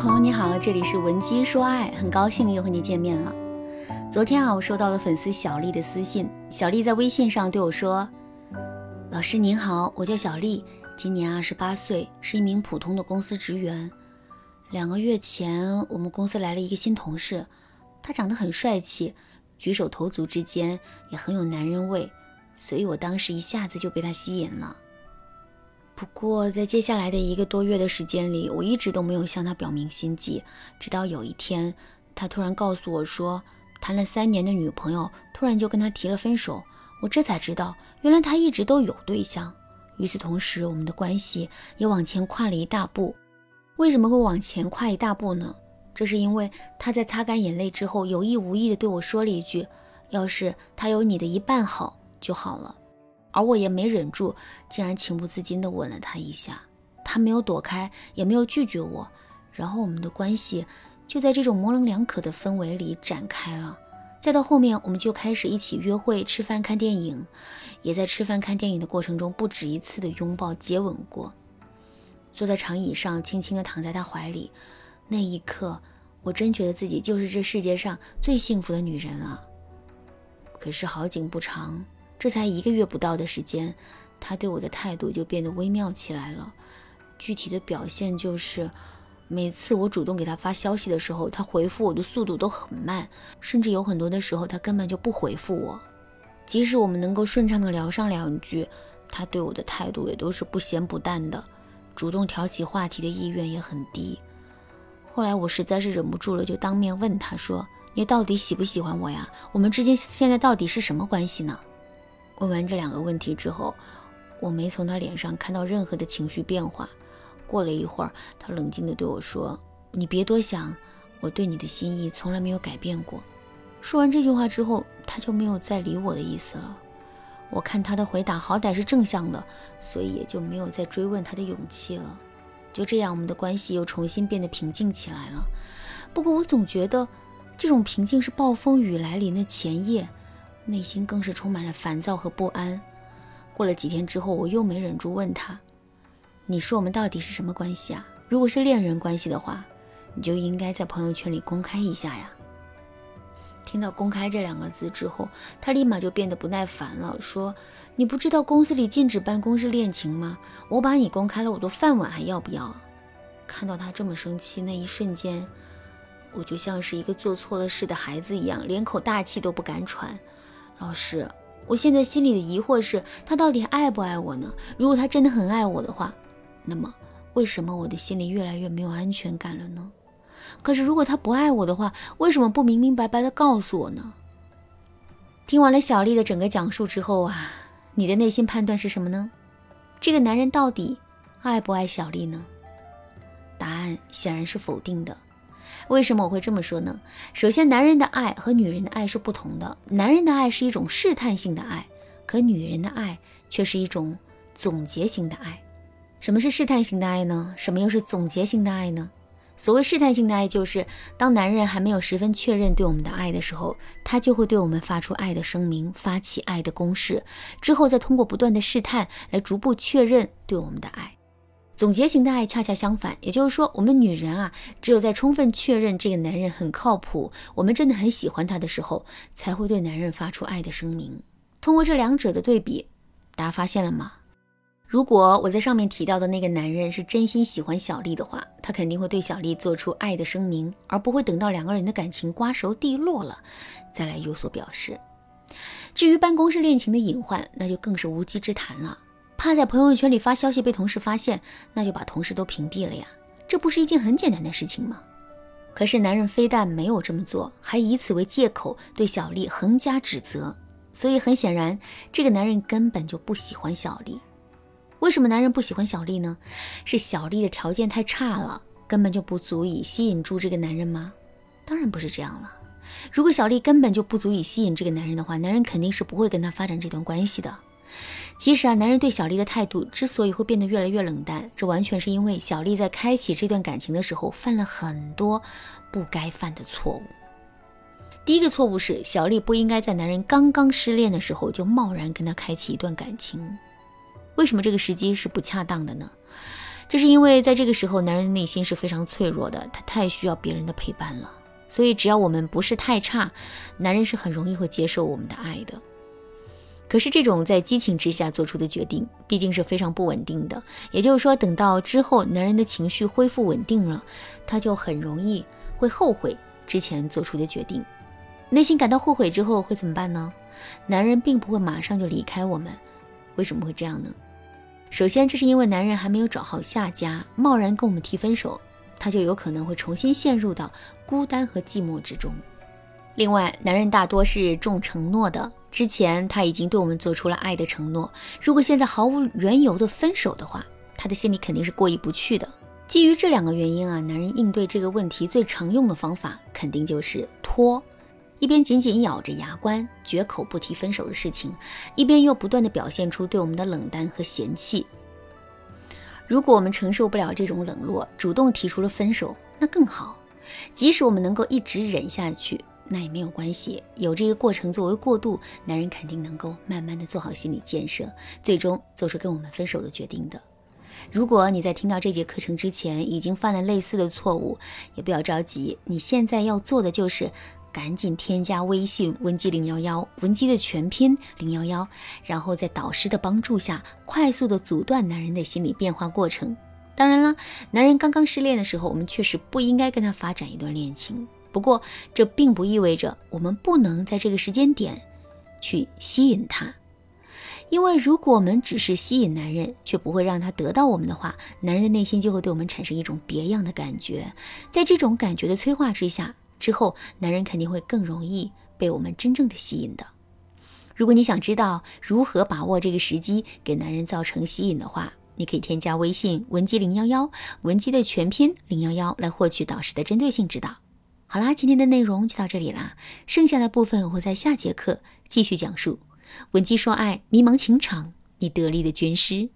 朋友你好，这里是文姬说爱，很高兴又和你见面了。昨天啊，我收到了粉丝小丽的私信，小丽在微信上对我说：“老师您好，我叫小丽，今年二十八岁，是一名普通的公司职员。两个月前，我们公司来了一个新同事，他长得很帅气，举手投足之间也很有男人味，所以我当时一下子就被他吸引了。”不过，在接下来的一个多月的时间里，我一直都没有向他表明心迹。直到有一天，他突然告诉我说，谈了三年的女朋友突然就跟他提了分手。我这才知道，原来他一直都有对象。与此同时，我们的关系也往前跨了一大步。为什么会往前跨一大步呢？这是因为他在擦干眼泪之后，有意无意地对我说了一句：“要是他有你的一半好就好了。”而我也没忍住，竟然情不自禁地吻了他一下。他没有躲开，也没有拒绝我。然后我们的关系就在这种模棱两可的氛围里展开了。再到后面，我们就开始一起约会、吃饭、看电影，也在吃饭、看电影的过程中不止一次的拥抱、接吻过。坐在长椅上，轻轻地躺在他怀里，那一刻，我真觉得自己就是这世界上最幸福的女人了。可是好景不长。这才一个月不到的时间，他对我的态度就变得微妙起来了。具体的表现就是，每次我主动给他发消息的时候，他回复我的速度都很慢，甚至有很多的时候他根本就不回复我。即使我们能够顺畅的聊上两句，他对我的态度也都是不咸不淡的，主动挑起话题的意愿也很低。后来我实在是忍不住了，就当面问他说：“你到底喜不喜欢我呀？我们之间现在到底是什么关系呢？”问完这两个问题之后，我没从他脸上看到任何的情绪变化。过了一会儿，他冷静地对我说：“你别多想，我对你的心意从来没有改变过。”说完这句话之后，他就没有再理我的意思了。我看他的回答好歹是正向的，所以也就没有再追问他的勇气了。就这样，我们的关系又重新变得平静起来了。不过，我总觉得这种平静是暴风雨来临的前夜。内心更是充满了烦躁和不安。过了几天之后，我又没忍住问他：“你说我们到底是什么关系啊？如果是恋人关系的话，你就应该在朋友圈里公开一下呀。”听到“公开”这两个字之后，他立马就变得不耐烦了，说：“你不知道公司里禁止办公室恋情吗？我把你公开了，我的饭碗还要不要？”看到他这么生气，那一瞬间，我就像是一个做错了事的孩子一样，连口大气都不敢喘。老师，我现在心里的疑惑是，他到底爱不爱我呢？如果他真的很爱我的话，那么为什么我的心里越来越没有安全感了呢？可是如果他不爱我的话，为什么不明明白白的告诉我呢？听完了小丽的整个讲述之后啊，你的内心判断是什么呢？这个男人到底爱不爱小丽呢？答案显然是否定的。为什么我会这么说呢？首先，男人的爱和女人的爱是不同的。男人的爱是一种试探性的爱，可女人的爱却是一种总结型的爱。什么是试探性的爱呢？什么又是总结性的爱呢？所谓试探性的爱，就是当男人还没有十分确认对我们的爱的时候，他就会对我们发出爱的声明，发起爱的攻势，之后再通过不断的试探来逐步确认对我们的爱。总结型的爱恰恰相反，也就是说，我们女人啊，只有在充分确认这个男人很靠谱，我们真的很喜欢他的时候，才会对男人发出爱的声明。通过这两者的对比，大家发现了吗？如果我在上面提到的那个男人是真心喜欢小丽的话，他肯定会对小丽做出爱的声明，而不会等到两个人的感情瓜熟蒂落了再来有所表示。至于办公室恋情的隐患，那就更是无稽之谈了。怕在朋友圈里发消息被同事发现，那就把同事都屏蔽了呀，这不是一件很简单的事情吗？可是男人非但没有这么做，还以此为借口对小丽横加指责。所以很显然，这个男人根本就不喜欢小丽。为什么男人不喜欢小丽呢？是小丽的条件太差了，根本就不足以吸引住这个男人吗？当然不是这样了。如果小丽根本就不足以吸引这个男人的话，男人肯定是不会跟他发展这段关系的。其实啊，男人对小丽的态度之所以会变得越来越冷淡，这完全是因为小丽在开启这段感情的时候犯了很多不该犯的错误。第一个错误是，小丽不应该在男人刚刚失恋的时候就贸然跟他开启一段感情。为什么这个时机是不恰当的呢？这是因为在这个时候，男人的内心是非常脆弱的，他太需要别人的陪伴了。所以，只要我们不是太差，男人是很容易会接受我们的爱的。可是，这种在激情之下做出的决定，毕竟是非常不稳定的。也就是说，等到之后男人的情绪恢复稳定了，他就很容易会后悔之前做出的决定。内心感到后悔之后会怎么办呢？男人并不会马上就离开我们。为什么会这样呢？首先，这是因为男人还没有找好下家，贸然跟我们提分手。他就有可能会重新陷入到孤单和寂寞之中。另外，男人大多是重承诺的，之前他已经对我们做出了爱的承诺，如果现在毫无缘由的分手的话，他的心里肯定是过意不去的。基于这两个原因啊，男人应对这个问题最常用的方法肯定就是拖，一边紧紧咬着牙关，绝口不提分手的事情，一边又不断的表现出对我们的冷淡和嫌弃。如果我们承受不了这种冷落，主动提出了分手，那更好。即使我们能够一直忍下去，那也没有关系。有这个过程作为过渡，男人肯定能够慢慢的做好心理建设，最终做出跟我们分手的决定的。如果你在听到这节课程之前已经犯了类似的错误，也不要着急，你现在要做的就是。赶紧添加微信文姬零幺幺，文姬的全拼零幺幺，然后在导师的帮助下，快速的阻断男人的心理变化过程。当然了，男人刚刚失恋的时候，我们确实不应该跟他发展一段恋情。不过，这并不意味着我们不能在这个时间点去吸引他，因为如果我们只是吸引男人，却不会让他得到我们的话，男人的内心就会对我们产生一种别样的感觉。在这种感觉的催化之下。之后，男人肯定会更容易被我们真正的吸引的。如果你想知道如何把握这个时机给男人造成吸引的话，你可以添加微信文姬零幺幺，文姬的全拼零幺幺来获取导师的针对性指导。好啦，今天的内容就到这里啦，剩下的部分我会在下节课继续讲述。文姬说爱，迷茫情场，你得力的军师。